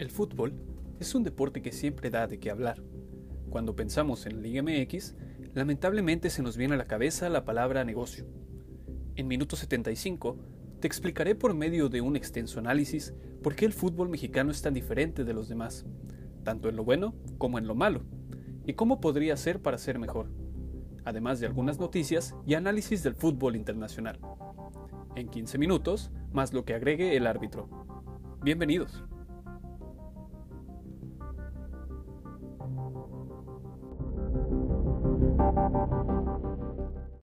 El fútbol es un deporte que siempre da de qué hablar. Cuando pensamos en la Liga MX, lamentablemente se nos viene a la cabeza la palabra negocio. En minuto 75 te explicaré por medio de un extenso análisis por qué el fútbol mexicano es tan diferente de los demás, tanto en lo bueno como en lo malo, y cómo podría ser para ser mejor, además de algunas noticias y análisis del fútbol internacional. En 15 minutos, más lo que agregue el árbitro. Bienvenidos.